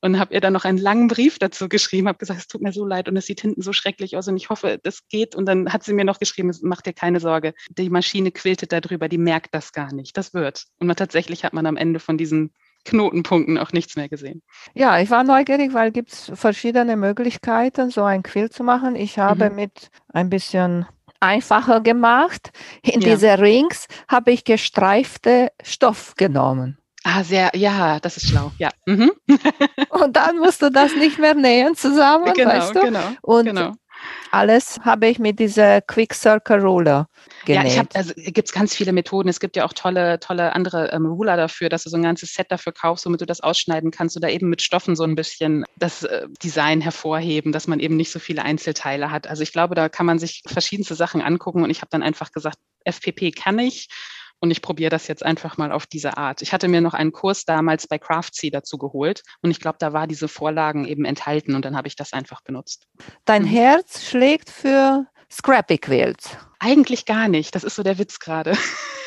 Und habe ihr dann noch einen langen Brief dazu geschrieben, habe gesagt, es tut mir so leid und es sieht hinten so schrecklich aus und ich hoffe, das geht. Und dann hat sie mir noch geschrieben, mach dir keine Sorge, die Maschine quiltet da drüber, die merkt das gar nicht. Das wird. Und tatsächlich hat man am Ende von diesen Knotenpunkten auch nichts mehr gesehen. Ja, ich war neugierig, weil gibt es verschiedene Möglichkeiten, so ein Quill zu machen. Ich habe mhm. mit ein bisschen einfacher gemacht. In ja. diese Rings habe ich gestreifte Stoff genommen. Ah, sehr, ja, das ist schlau, ja. Mhm. Und dann musst du das nicht mehr nähen zusammen, genau, weißt du? Genau, Und genau. Alles habe ich mit dieser Quick Circle Ruler genäht. Ja, ich habe, also gibt es ganz viele Methoden. Es gibt ja auch tolle, tolle andere ähm, Ruler dafür, dass du so ein ganzes Set dafür kaufst, womit du das ausschneiden kannst oder eben mit Stoffen so ein bisschen das äh, Design hervorheben, dass man eben nicht so viele Einzelteile hat. Also ich glaube, da kann man sich verschiedenste Sachen angucken und ich habe dann einfach gesagt, FPP kann ich und ich probiere das jetzt einfach mal auf diese Art. Ich hatte mir noch einen Kurs damals bei Craftsy dazu geholt und ich glaube, da war diese Vorlagen eben enthalten und dann habe ich das einfach benutzt. Dein mhm. Herz schlägt für Scrappy Quilts. Eigentlich gar nicht. Das ist so der Witz gerade.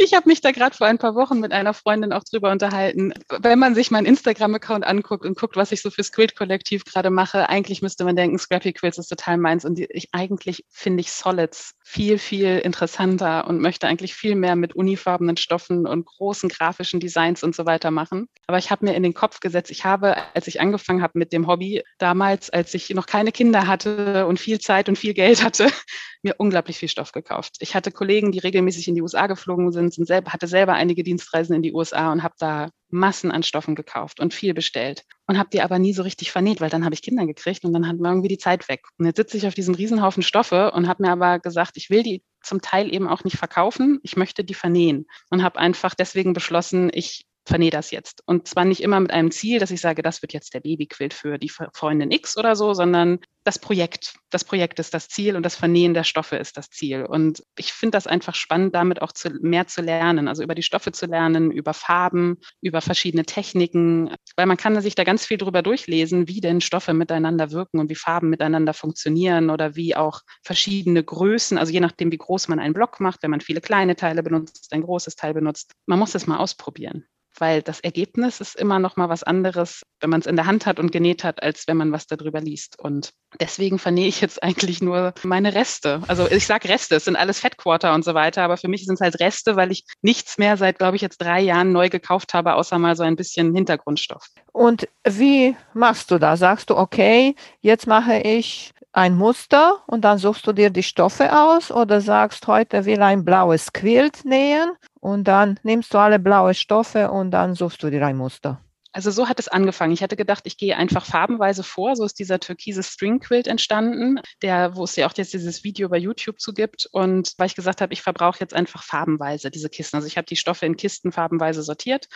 Ich habe mich da gerade vor ein paar Wochen mit einer Freundin auch drüber unterhalten. Wenn man sich meinen Instagram-Account anguckt und guckt, was ich so fürs Quilt-Kollektiv gerade mache, eigentlich müsste man denken, Scrappy Quilts ist total meins. Und ich eigentlich finde ich Solids viel, viel interessanter und möchte eigentlich viel mehr mit unifarbenen Stoffen und großen grafischen Designs und so weiter machen. Aber ich habe mir in den Kopf gesetzt, ich habe, als ich angefangen habe mit dem Hobby, damals, als ich noch keine Kinder hatte und viel Zeit und viel Geld hatte, mir unglaublich viel Stoff gekauft. Ich hatte Kollegen, die regelmäßig in die USA geflogen sind, sind selber, hatte selber einige Dienstreisen in die USA und habe da Massen an Stoffen gekauft und viel bestellt und habe die aber nie so richtig vernäht, weil dann habe ich Kinder gekriegt und dann hat mir irgendwie die Zeit weg. Und jetzt sitze ich auf diesem Riesenhaufen Stoffe und habe mir aber gesagt, ich will die zum Teil eben auch nicht verkaufen, ich möchte die vernähen und habe einfach deswegen beschlossen, ich vernähe das jetzt. Und zwar nicht immer mit einem Ziel, dass ich sage, das wird jetzt der Babyquilt für die Freundin X oder so, sondern das Projekt. Das Projekt ist das Ziel und das Vernähen der Stoffe ist das Ziel. Und ich finde das einfach spannend, damit auch zu, mehr zu lernen, also über die Stoffe zu lernen, über Farben, über verschiedene Techniken, weil man kann sich da ganz viel drüber durchlesen, wie denn Stoffe miteinander wirken und wie Farben miteinander funktionieren oder wie auch verschiedene Größen, also je nachdem, wie groß man einen Block macht, wenn man viele kleine Teile benutzt, ein großes Teil benutzt. Man muss das mal ausprobieren weil das Ergebnis ist immer noch mal was anderes, wenn man es in der Hand hat und genäht hat, als wenn man was darüber liest. Und deswegen vernähe ich jetzt eigentlich nur meine Reste. Also ich sage Reste, es sind alles Fettquarter und so weiter, aber für mich sind es halt Reste, weil ich nichts mehr seit, glaube ich, jetzt drei Jahren neu gekauft habe, außer mal so ein bisschen Hintergrundstoff. Und wie machst du das? Sagst du, okay, jetzt mache ich ein Muster und dann suchst du dir die Stoffe aus oder sagst, heute will ein blaues Quilt nähen und dann nimmst du alle blaue Stoffe und dann suchst du dir ein Muster. Also so hat es angefangen. Ich hatte gedacht, ich gehe einfach farbenweise vor. So ist dieser türkise String Quilt entstanden, der, wo es ja auch jetzt dieses Video bei YouTube zu gibt. Und weil ich gesagt habe, ich verbrauche jetzt einfach farbenweise diese Kisten. Also ich habe die Stoffe in Kisten farbenweise sortiert.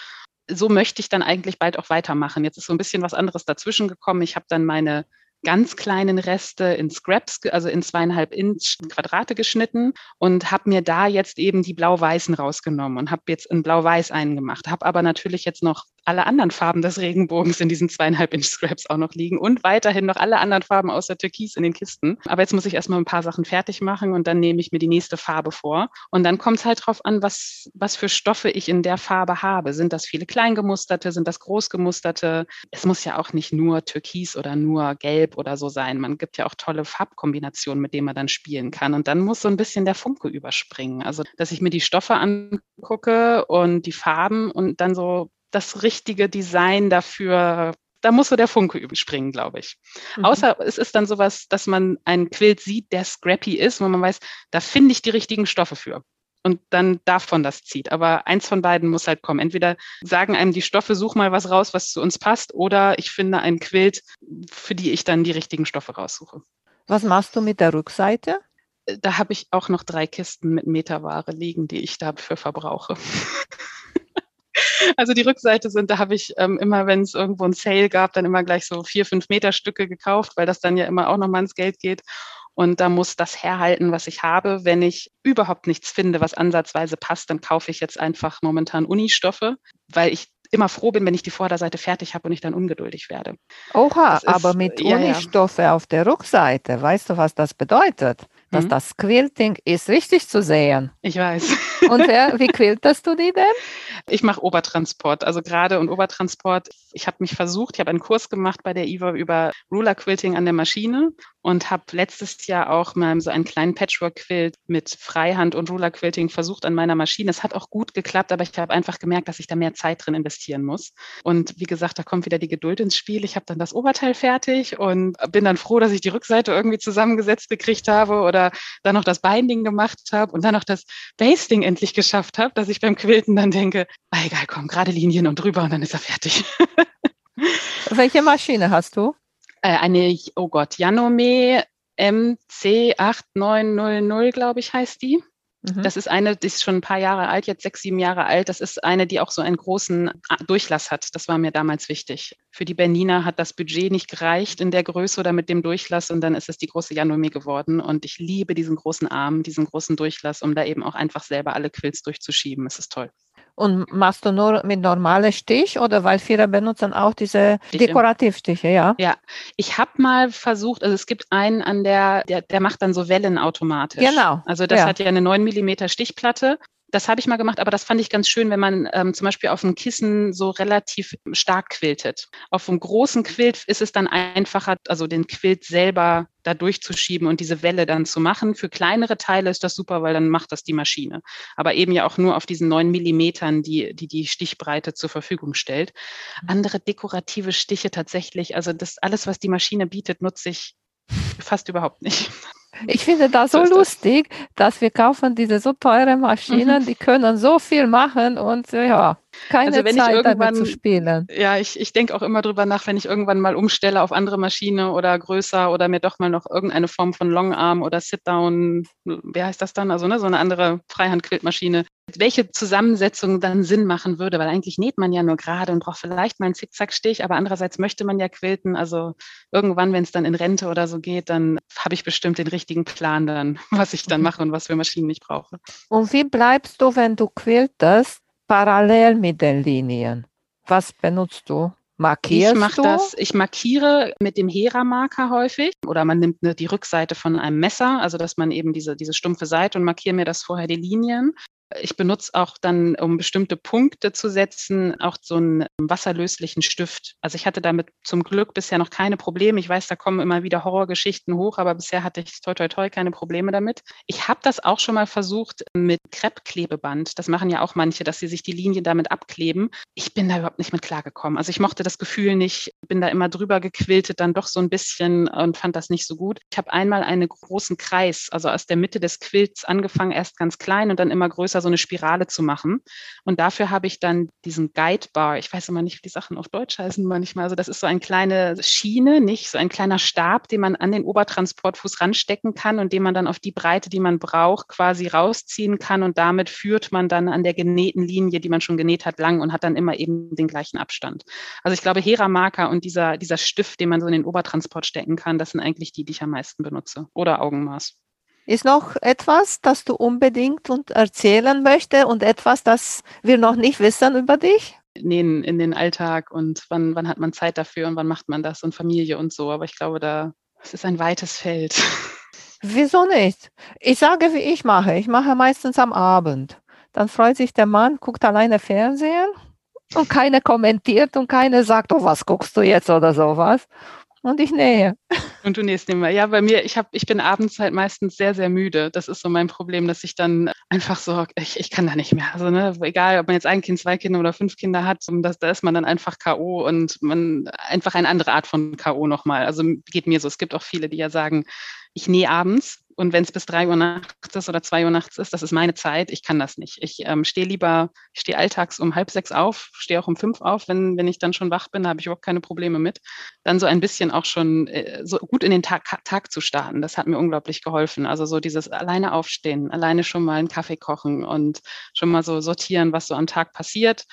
So möchte ich dann eigentlich bald auch weitermachen. Jetzt ist so ein bisschen was anderes dazwischen gekommen. Ich habe dann meine ganz kleinen Reste in Scraps, also in zweieinhalb Inch Quadrate geschnitten und habe mir da jetzt eben die blau-weißen rausgenommen und habe jetzt in blau-weiß einen gemacht. Habe aber natürlich jetzt noch alle anderen Farben des Regenbogens in diesen zweieinhalb Inch Scraps auch noch liegen und weiterhin noch alle anderen Farben außer Türkis in den Kisten. Aber jetzt muss ich erstmal ein paar Sachen fertig machen und dann nehme ich mir die nächste Farbe vor. Und dann kommt es halt drauf an, was, was für Stoffe ich in der Farbe habe. Sind das viele kleingemusterte? Sind das großgemusterte? Es muss ja auch nicht nur Türkis oder nur Gelb oder so sein. Man gibt ja auch tolle Farbkombinationen, mit denen man dann spielen kann. Und dann muss so ein bisschen der Funke überspringen. Also, dass ich mir die Stoffe angucke und die Farben und dann so das richtige Design dafür da muss so der Funke überspringen, glaube ich. Mhm. Außer es ist dann sowas, dass man einen Quilt sieht, der scrappy ist, wo man weiß, da finde ich die richtigen Stoffe für. Und dann davon das zieht. Aber eins von beiden muss halt kommen. Entweder sagen einem die Stoffe, such mal was raus, was zu uns passt, oder ich finde einen Quilt, für die ich dann die richtigen Stoffe raussuche. Was machst du mit der Rückseite? Da habe ich auch noch drei Kisten mit Meterware liegen, die ich dafür verbrauche. Also die Rückseite sind, da habe ich ähm, immer, wenn es irgendwo ein Sale gab, dann immer gleich so vier, fünf Meter Stücke gekauft, weil das dann ja immer auch nochmal ins Geld geht. Und da muss das herhalten, was ich habe. Wenn ich überhaupt nichts finde, was ansatzweise passt, dann kaufe ich jetzt einfach momentan Unistoffe, weil ich immer froh bin, wenn ich die Vorderseite fertig habe und ich dann ungeduldig werde. Oha, ist, aber mit ja, Unistoffe ja. auf der Rückseite, weißt du, was das bedeutet? Dass mhm. das Quilting ist richtig zu sehen. Ich weiß. Und wer, wie quiltest du die denn? Ich mache Obertransport, also gerade und Obertransport. Ich habe mich versucht, ich habe einen Kurs gemacht bei der IWA über Ruler Quilting an der Maschine und habe letztes Jahr auch mal so einen kleinen Patchwork-Quilt mit Freihand und Ruler Quilting versucht an meiner Maschine. Es hat auch gut geklappt, aber ich habe einfach gemerkt, dass ich da mehr Zeit drin investieren muss. Und wie gesagt, da kommt wieder die Geduld ins Spiel. Ich habe dann das Oberteil fertig und bin dann froh, dass ich die Rückseite irgendwie zusammengesetzt gekriegt habe oder dann noch das Binding gemacht habe und dann noch das Basting endlich geschafft habe, dass ich beim Quilten dann denke, ah, egal, komm, gerade Linien und drüber und dann ist er fertig. Welche Maschine hast du? Äh, eine, oh Gott, Janome MC8900, glaube ich, heißt die. Mhm. Das ist eine, die ist schon ein paar Jahre alt, jetzt sechs, sieben Jahre alt. Das ist eine, die auch so einen großen Durchlass hat. Das war mir damals wichtig. Für die Bernina hat das Budget nicht gereicht in der Größe oder mit dem Durchlass und dann ist es die große Janome geworden. Und ich liebe diesen großen Arm, diesen großen Durchlass, um da eben auch einfach selber alle Quills durchzuschieben. Es ist toll. Und machst du nur mit normalem Stich oder weil viele benutzen auch diese Stiche. Dekorativstiche, ja? Ja, ich habe mal versucht, also es gibt einen an der, der, der macht dann so Wellen automatisch. Genau. Also das ja. hat ja eine 9 mm Stichplatte das habe ich mal gemacht, aber das fand ich ganz schön, wenn man ähm, zum Beispiel auf dem Kissen so relativ stark quiltet. Auf einem großen Quilt ist es dann einfacher, also den Quilt selber da durchzuschieben und diese Welle dann zu machen. Für kleinere Teile ist das super, weil dann macht das die Maschine. Aber eben ja auch nur auf diesen neun Millimetern, die, die die Stichbreite zur Verfügung stellt. Mhm. Andere dekorative Stiche tatsächlich, also das alles, was die Maschine bietet, nutze ich fast überhaupt nicht. Ich finde das so, so lustig, das. dass wir kaufen diese so teure Maschinen, mhm. die können so viel machen und ja, keine also Zeit damit zu spielen. Ja, ich, ich denke auch immer drüber nach, wenn ich irgendwann mal umstelle auf andere Maschine oder größer oder mir doch mal noch irgendeine Form von Longarm oder Sit-Down, wie heißt das dann? Also ne, so eine andere Freihand-Quiltmaschine. Welche Zusammensetzung dann Sinn machen würde, weil eigentlich näht man ja nur gerade und braucht vielleicht mal einen Zickzackstich, aber andererseits möchte man ja quilten. Also irgendwann, wenn es dann in Rente oder so geht, dann habe ich bestimmt den richtigen Plan dann, was ich dann mache und was für Maschinen ich brauche. Und wie bleibst du, wenn du quiltest? Parallel mit den Linien. Was benutzt du? Markierst ich mache das, ich markiere mit dem Hera-Marker häufig oder man nimmt ne, die Rückseite von einem Messer, also dass man eben diese, diese stumpfe Seite und markiere mir das vorher die Linien. Ich benutze auch dann, um bestimmte Punkte zu setzen, auch so einen wasserlöslichen Stift. Also ich hatte damit zum Glück bisher noch keine Probleme. Ich weiß, da kommen immer wieder Horrorgeschichten hoch, aber bisher hatte ich toi toi toi keine Probleme damit. Ich habe das auch schon mal versucht mit Kreppklebeband. Das machen ja auch manche, dass sie sich die Linien damit abkleben. Ich bin da überhaupt nicht mit klargekommen. Also ich mochte das Gefühl nicht, bin da immer drüber gequiltet, dann doch so ein bisschen und fand das nicht so gut. Ich habe einmal einen großen Kreis, also aus der Mitte des Quilts angefangen, erst ganz klein und dann immer größer so eine Spirale zu machen. Und dafür habe ich dann diesen Guide Bar. Ich weiß immer nicht, wie die Sachen auf Deutsch heißen manchmal. Also das ist so eine kleine Schiene, nicht so ein kleiner Stab, den man an den Obertransportfuß ranstecken kann und den man dann auf die Breite, die man braucht, quasi rausziehen kann. Und damit führt man dann an der genähten Linie, die man schon genäht hat, lang und hat dann immer eben den gleichen Abstand. Also ich glaube, Hera-Marker und dieser, dieser Stift, den man so in den Obertransport stecken kann, das sind eigentlich die, die ich am meisten benutze. Oder Augenmaß. Ist noch etwas, das du unbedingt und erzählen möchtest und etwas, das wir noch nicht wissen über dich? Nähen in den Alltag und wann, wann hat man Zeit dafür und wann macht man das und Familie und so. Aber ich glaube, da es ist ein weites Feld. Wieso nicht? Ich sage, wie ich mache. Ich mache meistens am Abend. Dann freut sich der Mann, guckt alleine Fernsehen und keiner kommentiert und keiner sagt, oh, was guckst du jetzt oder sowas und ich nähe. Und du nähst immer. Ja, bei mir, ich, hab, ich bin abends halt meistens sehr, sehr müde. Das ist so mein Problem, dass ich dann einfach so, ich, ich kann da nicht mehr. Also, ne, egal, ob man jetzt ein Kind, zwei Kinder oder fünf Kinder hat, das, da ist man dann einfach K.O. und man einfach eine andere Art von K.O. nochmal. Also geht mir so. Es gibt auch viele, die ja sagen, ich nähe abends und wenn es bis drei Uhr nachts ist oder zwei Uhr nachts ist, das ist meine Zeit. Ich kann das nicht. Ich ähm, stehe lieber, ich stehe alltags um halb sechs auf, stehe auch um fünf auf. Wenn, wenn ich dann schon wach bin, habe ich überhaupt keine Probleme mit. Dann so ein bisschen auch schon äh, so gut in den Tag, Tag zu starten. Das hat mir unglaublich geholfen. Also so dieses alleine aufstehen, alleine schon mal einen Kaffee kochen und schon mal so sortieren, was so am Tag passiert.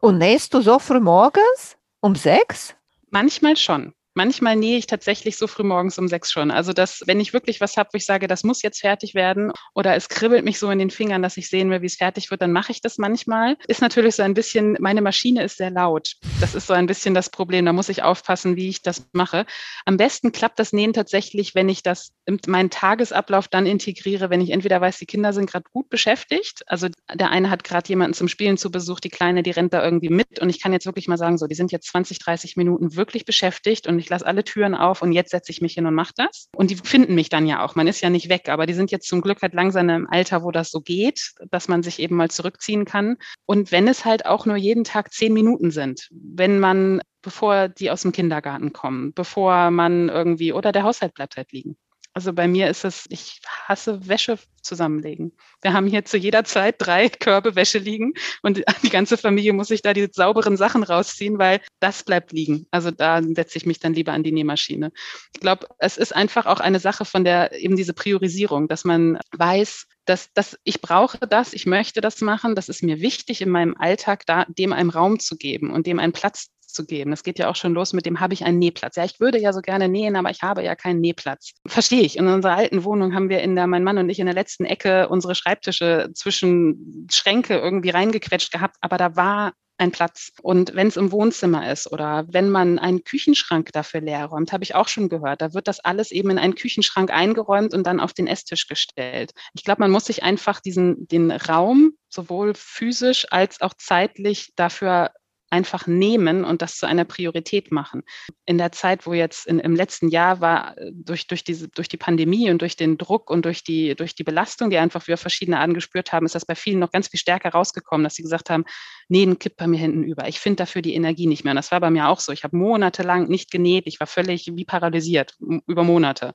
Und nähst du so früh morgens um sechs? Manchmal schon. Manchmal nähe ich tatsächlich so früh morgens um sechs schon. Also, dass, wenn ich wirklich was habe, wo ich sage, das muss jetzt fertig werden oder es kribbelt mich so in den Fingern, dass ich sehen will, wie es fertig wird, dann mache ich das manchmal. Ist natürlich so ein bisschen, meine Maschine ist sehr laut. Das ist so ein bisschen das Problem. Da muss ich aufpassen, wie ich das mache. Am besten klappt das Nähen tatsächlich, wenn ich das in meinen Tagesablauf dann integriere, wenn ich entweder weiß, die Kinder sind gerade gut beschäftigt. Also der eine hat gerade jemanden zum Spielen zu Besuch, die Kleine, die rennt da irgendwie mit und ich kann jetzt wirklich mal sagen, so, die sind jetzt 20, 30 Minuten wirklich beschäftigt und ich ich lasse alle Türen auf und jetzt setze ich mich hin und mache das. Und die finden mich dann ja auch. Man ist ja nicht weg, aber die sind jetzt zum Glück halt langsam im Alter, wo das so geht, dass man sich eben mal zurückziehen kann. Und wenn es halt auch nur jeden Tag zehn Minuten sind, wenn man, bevor die aus dem Kindergarten kommen, bevor man irgendwie, oder der Haushalt bleibt halt liegen. Also bei mir ist es, ich hasse Wäsche zusammenlegen. Wir haben hier zu jeder Zeit drei Körbe Wäsche liegen und die ganze Familie muss sich da die sauberen Sachen rausziehen, weil das bleibt liegen. Also da setze ich mich dann lieber an die Nähmaschine. Ich glaube, es ist einfach auch eine Sache von der eben diese Priorisierung, dass man weiß, dass, dass ich brauche das, ich möchte das machen, das ist mir wichtig in meinem Alltag, da dem einen Raum zu geben und dem einen Platz zu geben. Das geht ja auch schon los mit dem, habe ich einen Nähplatz? Ja, ich würde ja so gerne nähen, aber ich habe ja keinen Nähplatz. Verstehe ich. In unserer alten Wohnung haben wir in der, mein Mann und ich in der letzten Ecke unsere Schreibtische zwischen Schränke irgendwie reingequetscht gehabt, aber da war ein Platz. Und wenn es im Wohnzimmer ist oder wenn man einen Küchenschrank dafür leer räumt, habe ich auch schon gehört, da wird das alles eben in einen Küchenschrank eingeräumt und dann auf den Esstisch gestellt. Ich glaube, man muss sich einfach diesen, den Raum sowohl physisch als auch zeitlich dafür einfach nehmen und das zu einer Priorität machen. In der Zeit, wo jetzt in, im letzten Jahr war, durch, durch, diese, durch die Pandemie und durch den Druck und durch die, durch die Belastung, die einfach wir verschiedene Arten gespürt haben, ist das bei vielen noch ganz viel stärker rausgekommen, dass sie gesagt haben, Nähen kippt bei mir hinten über. Ich finde dafür die Energie nicht mehr. Und das war bei mir auch so. Ich habe monatelang nicht genäht. Ich war völlig wie paralysiert über Monate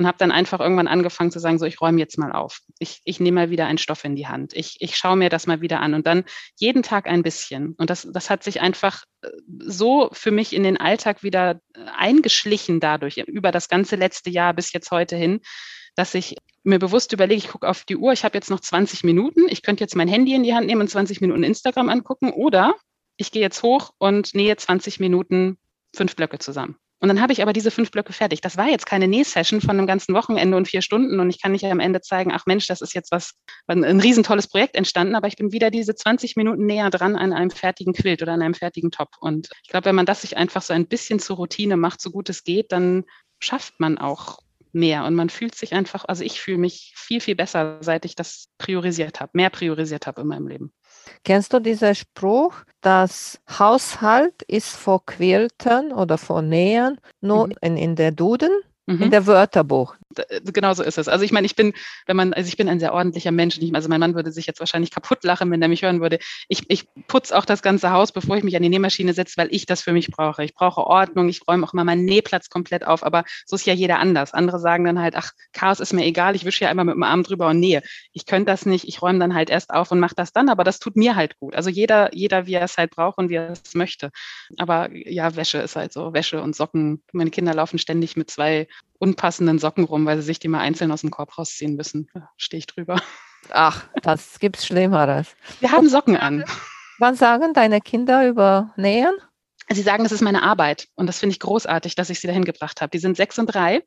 und habe dann einfach irgendwann angefangen zu sagen, so ich räume jetzt mal auf. Ich, ich nehme mal wieder einen Stoff in die Hand. Ich, ich schaue mir das mal wieder an und dann jeden Tag ein bisschen. Und das, das hat sich einfach äh, so für mich in den Alltag wieder äh, eingeschlichen dadurch, über das ganze letzte Jahr bis jetzt heute hin, dass ich mir bewusst überlege, ich gucke auf die Uhr, ich habe jetzt noch 20 Minuten, ich könnte jetzt mein Handy in die Hand nehmen und 20 Minuten Instagram angucken oder ich gehe jetzt hoch und nähe 20 Minuten fünf Blöcke zusammen. Und dann habe ich aber diese fünf Blöcke fertig. Das war jetzt keine Nähsession von einem ganzen Wochenende und vier Stunden und ich kann nicht am Ende zeigen, ach Mensch, das ist jetzt was, ein, riesentolles Projekt entstanden, aber ich bin wieder diese 20 Minuten näher dran an einem fertigen Quilt oder an einem fertigen Top. Und ich glaube, wenn man das sich einfach so ein bisschen zur Routine macht, so gut es geht, dann schafft man auch mehr und man fühlt sich einfach, also ich fühle mich viel, viel besser, seit ich das priorisiert habe, mehr priorisiert habe in meinem Leben. Kennst du diesen Spruch, dass Haushalt ist vor Quilten oder vor Nähen nur mhm. in, in der Duden, mhm. in der Wörterbuch? Äh, genau so ist es. Also ich meine, ich bin, wenn man, also ich bin ein sehr ordentlicher Mensch. Also mein Mann würde sich jetzt wahrscheinlich kaputt lachen, wenn er mich hören würde. Ich, ich putze auch das ganze Haus, bevor ich mich an die Nähmaschine setze, weil ich das für mich brauche. Ich brauche Ordnung, ich räume auch mal meinen Nähplatz komplett auf, aber so ist ja jeder anders. Andere sagen dann halt, ach, Chaos ist mir egal, ich wische ja einmal mit dem Arm drüber und nähe. Ich könnte das nicht, ich räume dann halt erst auf und mache das dann, aber das tut mir halt gut. Also jeder, jeder, wie er es halt braucht und wie er es möchte. Aber ja, Wäsche ist halt so, Wäsche und Socken. Meine Kinder laufen ständig mit zwei unpassenden Socken rum, weil sie sich die mal einzeln aus dem Korb rausziehen müssen. Da stehe ich drüber. Ach, das gibt's Schlimmeres. Wir haben Socken an. Was sagen deine Kinder über Nähen? Sie sagen, das ist meine Arbeit. Und das finde ich großartig, dass ich sie dahin gebracht habe. Die sind sechs und drei.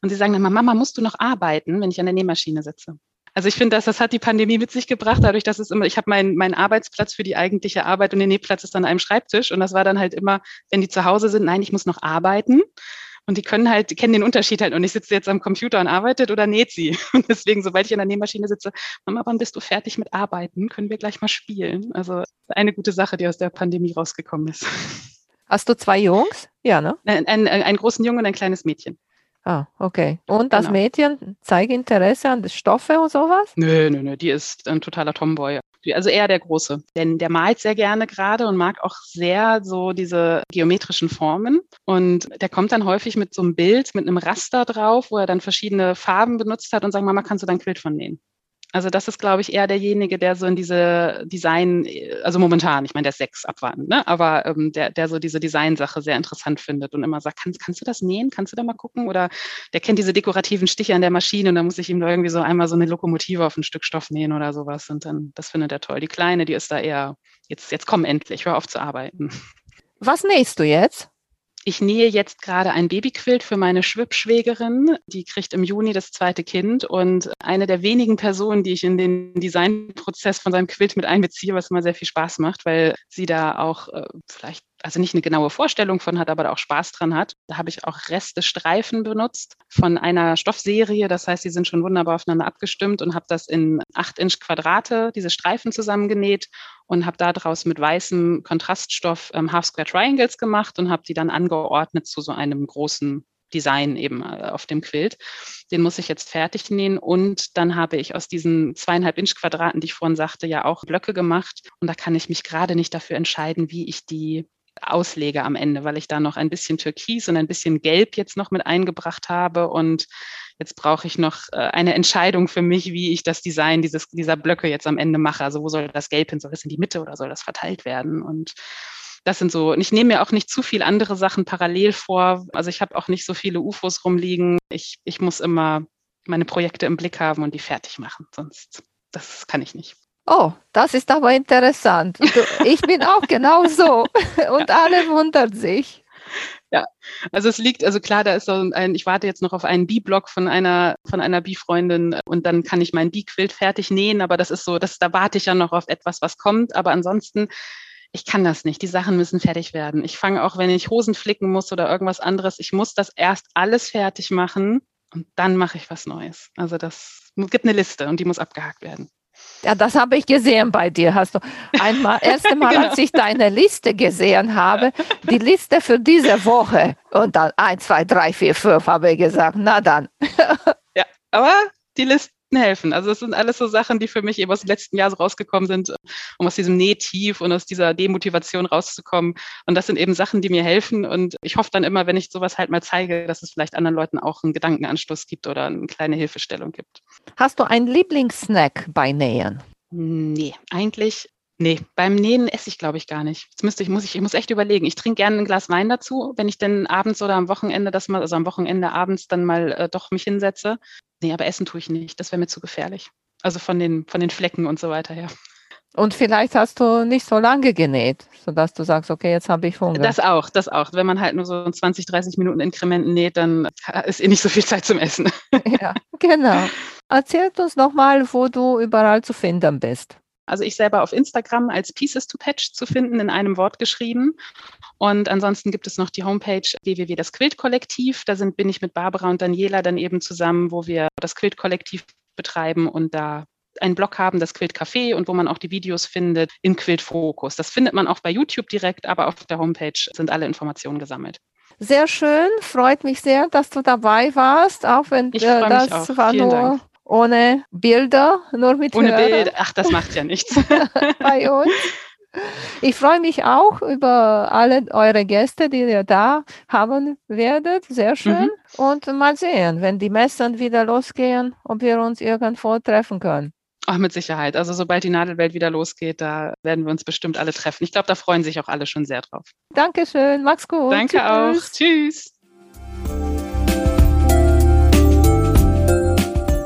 Und sie sagen dann, Mama, musst du noch arbeiten, wenn ich an der Nähmaschine sitze? Also ich finde, dass das hat die Pandemie mit sich gebracht, dadurch, dass es immer, ich habe meinen mein Arbeitsplatz für die eigentliche Arbeit und der Nähplatz ist an einem Schreibtisch. Und das war dann halt immer, wenn die zu Hause sind, nein, ich muss noch arbeiten. Und die können halt, die kennen den Unterschied halt und ich sitze jetzt am Computer und arbeitet oder näht sie. Und deswegen, sobald ich an der Nähmaschine sitze, Mama, wann bist du fertig mit Arbeiten? Können wir gleich mal spielen? Also eine gute Sache, die aus der Pandemie rausgekommen ist. Hast du zwei Jungs? Ja, ne? Ein, ein, einen großen Jungen und ein kleines Mädchen. Ah, okay. Und das genau. Mädchen zeigt Interesse an Stoffe und sowas? Nö, nö, nö, die ist ein totaler Tomboy. Also eher der Große. Denn der malt sehr gerne gerade und mag auch sehr so diese geometrischen Formen. Und der kommt dann häufig mit so einem Bild, mit einem Raster drauf, wo er dann verschiedene Farben benutzt hat und sagt, Mama, kannst du dein Quilt von nähen? Also das ist, glaube ich, eher derjenige, der so in diese Design, also momentan, ich meine, der ist sechs abwarten, ne? aber ähm, der, der so diese Designsache sehr interessant findet und immer sagt, kannst, kannst du das nähen? Kannst du da mal gucken? Oder der kennt diese dekorativen Stiche an der Maschine und da muss ich ihm irgendwie so einmal so eine Lokomotive auf ein Stück Stoff nähen oder sowas. Und dann, das findet er toll. Die Kleine, die ist da eher, jetzt, jetzt komm endlich, hör auf zu arbeiten. Was nähst du jetzt? Ich nähe jetzt gerade ein Babyquilt für meine Schwibschwägerin. Die kriegt im Juni das zweite Kind und eine der wenigen Personen, die ich in den Designprozess von seinem Quilt mit einbeziehe, was immer sehr viel Spaß macht, weil sie da auch äh, vielleicht also nicht eine genaue Vorstellung von hat, aber da auch Spaß dran hat. Da habe ich auch Reste Streifen benutzt von einer Stoffserie. Das heißt, die sind schon wunderbar aufeinander abgestimmt und habe das in acht Inch Quadrate, diese Streifen zusammengenäht und habe daraus mit weißem Kontraststoff ähm, Half Square Triangles gemacht und habe die dann angeordnet zu so einem großen Design eben äh, auf dem Quilt. Den muss ich jetzt fertig nähen und dann habe ich aus diesen zweieinhalb Inch Quadraten, die ich vorhin sagte, ja auch Blöcke gemacht und da kann ich mich gerade nicht dafür entscheiden, wie ich die auslege am Ende, weil ich da noch ein bisschen Türkis und ein bisschen Gelb jetzt noch mit eingebracht habe und jetzt brauche ich noch äh, eine Entscheidung für mich, wie ich das Design dieses, dieser Blöcke jetzt am Ende mache. Also wo soll das Gelb hin? Soll das in die Mitte oder soll das verteilt werden? Und das sind so, ich nehme mir auch nicht zu viel andere Sachen parallel vor. Also ich habe auch nicht so viele UFOs rumliegen. Ich, ich muss immer meine Projekte im Blick haben und die fertig machen. Sonst, das kann ich nicht. Oh, das ist aber interessant. Ich bin auch genau so und ja. alle wundern sich. Ja, also es liegt, also klar, da ist so ein, ich warte jetzt noch auf einen B-Block von einer, von einer B-Freundin und dann kann ich meinen B-Quilt fertig nähen, aber das ist so, das, da warte ich ja noch auf etwas, was kommt. Aber ansonsten ich kann das nicht. Die Sachen müssen fertig werden. Ich fange auch, wenn ich Hosen flicken muss oder irgendwas anderes, ich muss das erst alles fertig machen und dann mache ich was Neues. Also das gibt eine Liste und die muss abgehakt werden. Ja, das habe ich gesehen bei dir. Hast du einmal, erste Mal, genau. als ich deine Liste gesehen habe, die Liste für diese Woche und dann 1, 2, 3, 4, 5 habe ich gesagt, na dann. Ja, aber die Liste helfen. Also es sind alles so Sachen, die für mich eben aus dem letzten Jahr so rausgekommen sind, um aus diesem Nähtief und aus dieser Demotivation rauszukommen. Und das sind eben Sachen, die mir helfen. Und ich hoffe dann immer, wenn ich sowas halt mal zeige, dass es vielleicht anderen Leuten auch einen Gedankenanschluss gibt oder eine kleine Hilfestellung gibt. Hast du einen Lieblingssnack bei Nähen? Nee, eigentlich Nee, beim Nähen esse ich, glaube ich, gar nicht. Jetzt müsste ich, muss ich, ich muss echt überlegen. Ich trinke gerne ein Glas Wein dazu, wenn ich denn abends oder am Wochenende das mal, also am Wochenende abends dann mal äh, doch mich hinsetze. Nee, aber essen tue ich nicht. Das wäre mir zu gefährlich. Also von den, von den Flecken und so weiter her. Und vielleicht hast du nicht so lange genäht, sodass du sagst, okay, jetzt habe ich Hunger. Das auch, das auch. Wenn man halt nur so 20, 30 Minuten Inkrementen näht, dann ist eh nicht so viel Zeit zum Essen. Ja, genau. Erzählt uns nochmal, wo du überall zu finden bist. Also ich selber auf Instagram als Pieces to Patch zu finden, in einem Wort geschrieben. Und ansonsten gibt es noch die Homepage www. das Quilt-Kollektiv. Da sind, bin ich mit Barbara und Daniela dann eben zusammen, wo wir das Quilt-Kollektiv betreiben und da einen Blog haben, das Quilt Café und wo man auch die Videos findet in Quilt Fokus. Das findet man auch bei YouTube direkt, aber auf der Homepage sind alle Informationen gesammelt. Sehr schön, freut mich sehr, dass du dabei warst, auch wenn äh, das war Vielen nur Dank ohne Bilder, nur mit Ohne Bild, ach, das macht ja nichts. bei uns. Ich freue mich auch über alle eure Gäste, die ihr da haben werdet. Sehr schön. Mhm. Und mal sehen, wenn die Messen wieder losgehen, ob wir uns irgendwo treffen können. Ach, mit Sicherheit. Also sobald die Nadelwelt wieder losgeht, da werden wir uns bestimmt alle treffen. Ich glaube, da freuen sich auch alle schon sehr drauf. Dankeschön. Mach's gut. Danke Tschüss. auch. Tschüss.